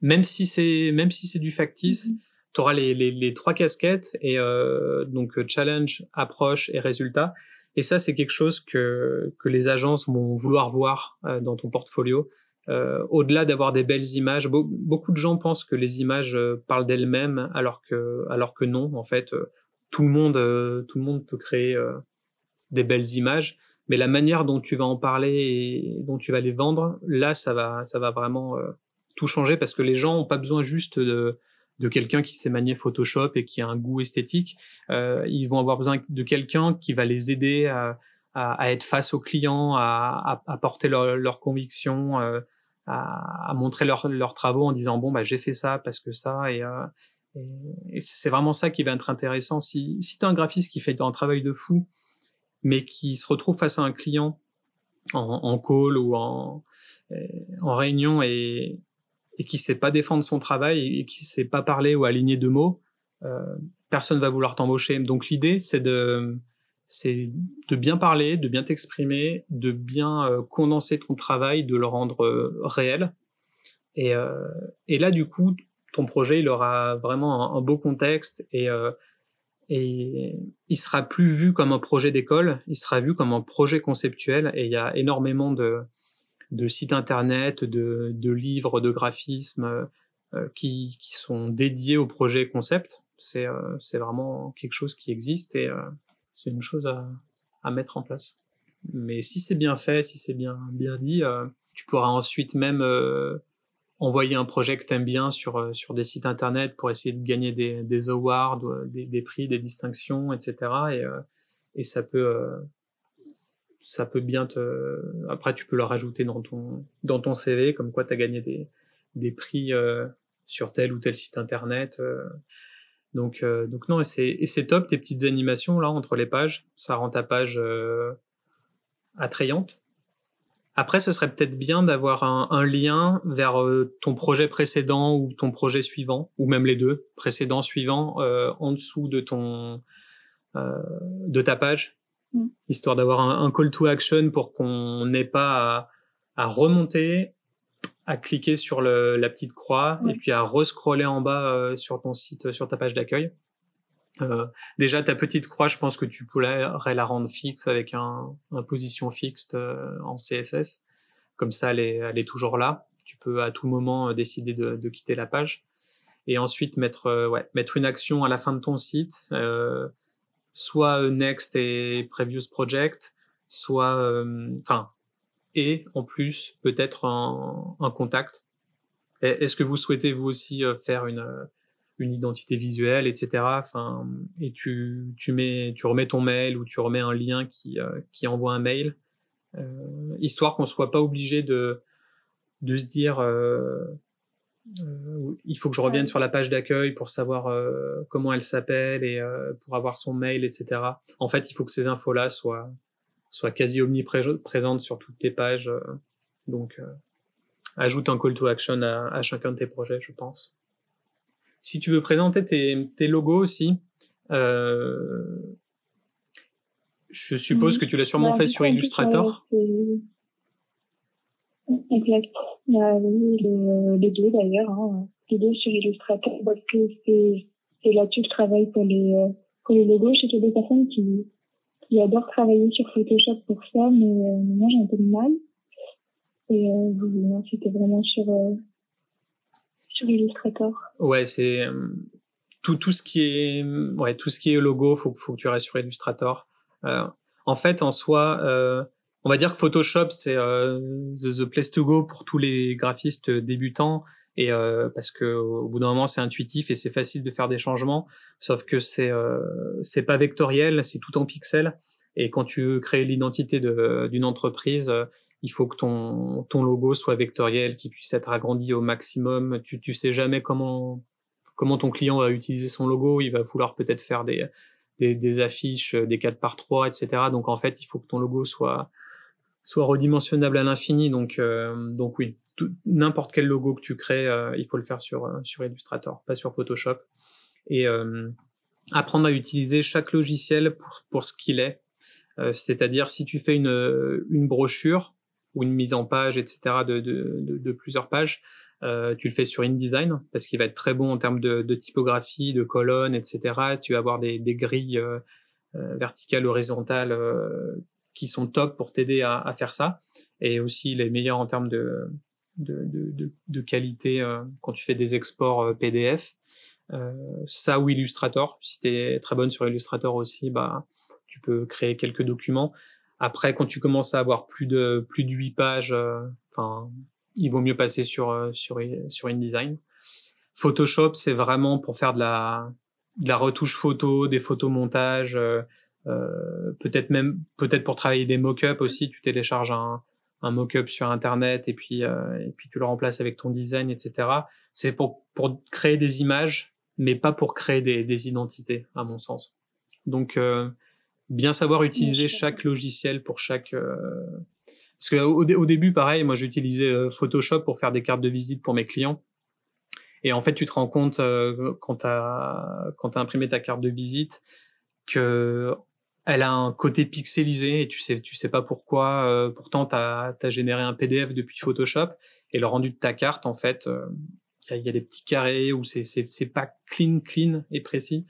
Même si c'est même si c'est du factice, mm-hmm. tu auras les, les, les, trois casquettes et euh, donc challenge, approche et résultat. Et ça, c'est quelque chose que que les agences vont vouloir voir dans ton portfolio. Euh, au-delà d'avoir des belles images, beaucoup de gens pensent que les images euh, parlent d'elles-mêmes, alors que, alors que non. En fait, euh, tout le monde, tout le monde peut créer des belles images, mais la manière dont tu vas en parler et dont tu vas les vendre, là, ça va, ça va vraiment tout changer parce que les gens ont pas besoin juste de, de quelqu'un qui sait manier Photoshop et qui a un goût esthétique. Euh, ils vont avoir besoin de quelqu'un qui va les aider à, à, à, être face aux clients, à, à, porter leurs leur convictions, euh, à, montrer leurs travaux en disant bon bah j'ai fait ça parce que ça et, euh, et, c'est vraiment ça qui va être intéressant. Si, tu as un graphiste qui fait un travail de fou, mais qui se retrouve face à un client en, call ou en, euh, réunion et, qui sait pas défendre son travail et qui sait pas parler ou aligner deux mots, euh, personne va vouloir t'embaucher. Donc l'idée c'est de bien parler, de bien t'exprimer, de bien euh, condenser ton travail, de le rendre euh, réel. Et, là, du coup, ton projet, il aura vraiment un, beau contexte et, et il sera plus vu comme un projet d'école, il sera vu comme un projet conceptuel. Et il y a énormément de, de sites internet, de, de livres, de graphismes qui, qui, sont dédiés au projet concept. C'est vraiment quelque chose qui existe et c'est une chose à, à, mettre en place. Mais si c'est bien fait, si c'est bien bien dit, euh, tu pourras ensuite même euh, envoyer un projet que t'aimes bien sur euh, sur des sites internet pour essayer de gagner des, des awards, des, des prix, des distinctions, etc. Et et ça peut ça peut bien te après tu peux le rajouter dans ton dans ton CV comme quoi tu as gagné des des prix sur tel ou tel site internet. donc, donc non, et c'est top tes petites animations là entre les pages. Ça rend ta page attrayante. Après, ce serait peut-être bien d'avoir un, un, lien vers ton projet précédent ou ton projet suivant, ou même les deux, précédent, suivant, en dessous de ton de ta page Mm. histoire d'avoir un, call to action pour qu'on n'ait pas à, remonter, à cliquer sur la petite croix et puis à rescroller en bas euh, sur ton site, sur ta page d'accueil. Euh, déjà, ta petite croix, je pense que tu pourrais la rendre fixe avec un, position fixe euh, en CSS. Comme ça, elle est, elle est toujours là. Tu peux à tout moment décider de, de quitter la page. Et ensuite, mettre, ouais, mettre une action à la fin de ton site. Euh, soit euh, Next et Previous Project, soit, euh, enfin, et en plus peut-être un, un contact. Est-ce que vous souhaitez vous aussi euh, faire une une identité visuelle, etc. Enfin, et tu, tu mets, tu remets ton mail ou tu remets un lien qui, qui envoie un mail, euh, histoire qu'on soit pas obligé de, de se dire, euh, euh, il faut que je revienne sur la page d'accueil pour savoir euh, comment elle s'appelle et euh, pour avoir son mail, etc. En fait, il faut que ces infos-là soient, soient quasi omniprésentes sur toutes tes pages. donc, ajoute un call to action à, à, chacun de tes projets, je pense. Si tu veux présenter tes, tes logos aussi, je suppose que tu l'as sûrement fait sur Illustrator. Exact. Bah, oui, le, les deux d'ailleurs, hein. les deux sur Illustrator, parce que c'est, c'est là-dessus que je travaille pour les, euh, pour les logos. J'ai des personnes qui, qui adorent travailler sur Photoshop pour ça, mais euh, moi j'ai un peu de mal. Et euh, non, c'était vraiment sur, euh, sur Illustrator. Ouais, c'est tout, tout ce qui est, ouais, tout ce qui est logo, faut, faut que tu restes sur Illustrator. en fait, en soi, on va dire que Photoshop c'est euh, the, place to go pour tous les graphistes débutants et euh, parce que au bout d'un moment c'est intuitif et c'est facile de faire des changements sauf que c'est euh, c'est pas vectoriel c'est tout en pixels et quand tu créer l'identité d'une entreprise euh, il faut que ton ton logo soit vectoriel qu'il puisse être agrandi au maximum tu tu sais jamais comment comment ton client va utiliser son logo il va vouloir peut-être faire des des, des affiches des 4 par 3 etc donc en fait il faut que ton logo soit soit redimensionnable à l'infini. Donc, euh, donc oui, n'importe quel logo que tu crées, euh, il faut le faire sur, euh, sur Illustrator, pas sur Photoshop. Et apprendre à utiliser chaque logiciel pour, pour ce qu'il est. C'est-à-dire si tu fais une, une brochure ou une mise en page, etc., de, de, de, de plusieurs pages, euh, tu le fais sur InDesign parce qu'il va être très bon en termes de, de typographie, de colonnes, etc. Tu vas avoir des, des grilles euh, verticales, horizontales qui sont top pour t'aider à, à, faire ça, et aussi les meilleurs en termes de, de, de, de qualité euh, quand tu fais des exports euh, PDF. Euh, ça ou Illustrator, si tu es très bonne sur Illustrator aussi, bah, tu peux créer quelques documents. Après, quand tu commences à avoir plus de plus de 8 pages, euh, enfin, il vaut mieux passer sur sur sur InDesign. Photoshop, c'est vraiment pour faire de la de la retouche photo, des photomontages, euh, euh, peut-être même peut-être pour travailler des mock-ups aussi, tu télécharges un, un mock-up sur internet et puis euh, et puis tu le remplaces avec ton design, etc. C'est pour pour créer des images, mais pas pour créer des, des identités, à mon sens. Donc euh, bien savoir utiliser chaque logiciel pour chaque parce que au, au, début, pareil, moi j'utilisais Photoshop pour faire des cartes de visite pour mes clients. Et en fait, tu te rends compte euh, quand tu as quand as imprimé ta carte de visite que elle a un côté pixelisé et tu sais, tu sais pas pourquoi. Euh, pourtant, tu as, généré un PDF depuis Photoshop et le rendu de ta carte, en fait, euh, il y, a des petits carrés où c'est, c'est, pas clean, clean et précis.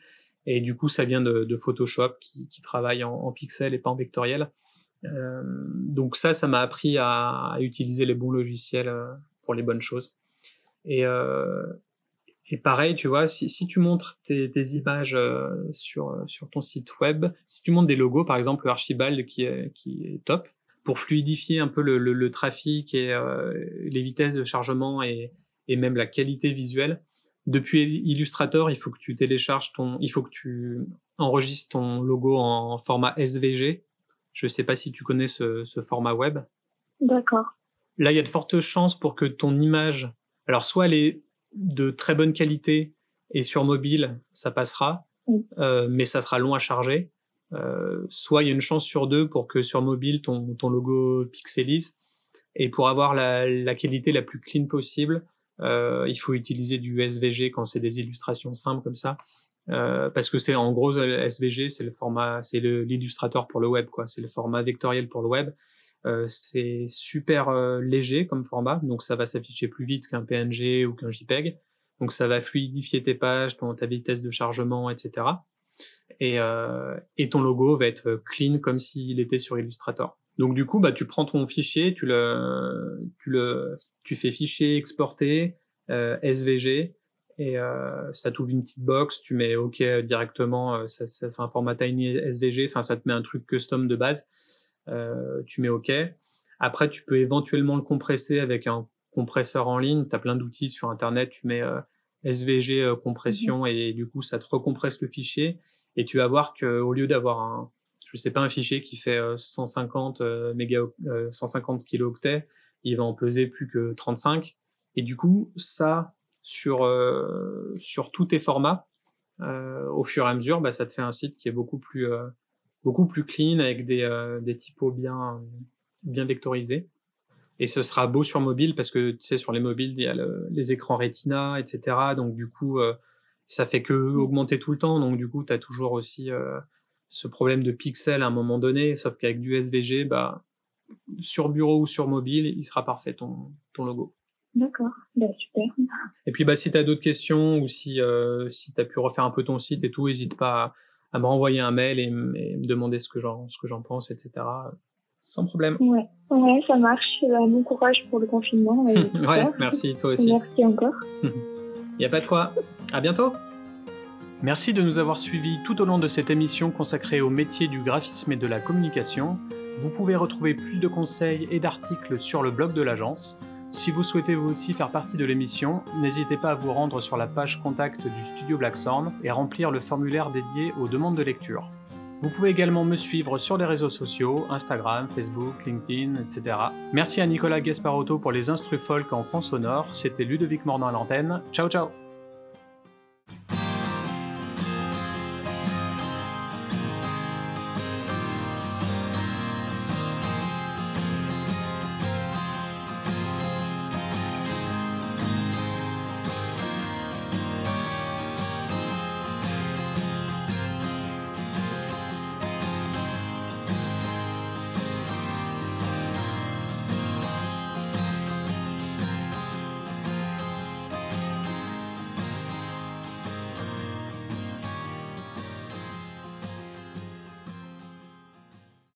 Et du coup, ça vient de, Photoshop qui, travaille en, en pixel et pas en vectoriel. Euh, donc ça, ça m'a appris à, utiliser les bons logiciels euh, pour les bonnes choses. Et, euh, et pareil, tu vois, si, tu montres tes, images euh, sur, ton site web, si tu montres des logos, par exemple Archibald qui est, top, pour fluidifier un peu le, trafic et euh, les vitesses de chargement et même la qualité visuelle, depuis Illustrator, il faut que tu télécharges ton, il faut que tu enregistres ton logo en format SVG. Je ne sais pas si tu connais ce, ce format web. D'accord. Là, il y a de fortes chances pour que ton image Alors, soit elle est de très bonne qualité et sur mobile, ça passera, euh, mais ça sera long à charger. Euh, soit il y a une chance sur deux pour que sur mobile, ton, ton logo pixelise. Et pour avoir la, la qualité la plus clean possible, il faut utiliser du SVG quand c'est des illustrations simples comme ça. Euh, parce que c'est en gros SVG, c'est le format, c'est l'illustrateur pour le web, quoi. C'est le format vectoriel pour le web. Euh, c'est super euh, léger comme format, donc ça va s'afficher plus vite qu'un PNG ou qu'un JPEG. Donc ça va fluidifier tes pages, ton, ta vitesse de chargement, etc. Et, euh, et ton logo va être clean comme s'il était sur Illustrator. Donc du coup, bah, tu prends ton fichier, tu le, tu le, tu fais fichier exporter, euh, SVG, et euh, ça t'ouvre une petite box, tu mets OK directement, euh, ça, ça fait un format tiny SVG, enfin ça te met un truc custom de base, euh, tu mets OK. Après, tu peux éventuellement le compresser avec un compresseur en ligne, tu as plein d'outils sur Internet, tu mets euh, SVG euh, compression mhm. et du coup ça te recompresse le fichier et tu vas voir que au lieu d'avoir un je sais pas, un fichier qui fait 150 euh, euh, méga, 150 kilooctets, il va en peser plus que 35. Et du coup, ça, sur, euh, sur tous tes formats, au fur et à mesure, bah, ça te fait un site qui est beaucoup plus, beaucoup plus clean avec des, des typos bien, bien vectorisés. Et ce sera beau sur mobile parce que tu sais, sur les mobiles, il y a les écrans Retina, etc. Donc du coup, ça fait que augmenter tout le temps. Donc du coup, tu as toujours aussi ce problème de pixels à un moment donné, sauf qu'avec du SVG, bah, sur bureau ou sur mobile, il sera parfait ton, ton logo. D'accord, bah, super. Et puis bah, si tu as d'autres questions ou si, euh, si tu as pu refaire un peu ton site et tout, n'hésite pas à, me renvoyer un mail et, me demander ce que j'en ce que j'en pense, etc. Sans problème. Ouais, ouais ça marche. Euh, bon courage pour le confinement. <laughs> ouais, merci, toi aussi. Merci encore. <laughs> Il n'y a pas de quoi. À bientôt. Merci de nous avoir suivis tout au long de cette émission consacrée au métier du graphisme et de la communication. Vous pouvez retrouver plus de conseils et d'articles sur le blog de l'agence. Si vous souhaitez vous aussi faire partie de l'émission, n'hésitez pas à vous rendre sur la page contact du studio Blackthorn et remplir le formulaire dédié aux demandes de lecture. Vous pouvez également me suivre sur les réseaux sociaux, Instagram, Facebook, LinkedIn, etc. Merci à Nicolas Gasparotto pour les instrus folk en fond sonore. C'était Ludovic Mordant à l'antenne. Ciao ciao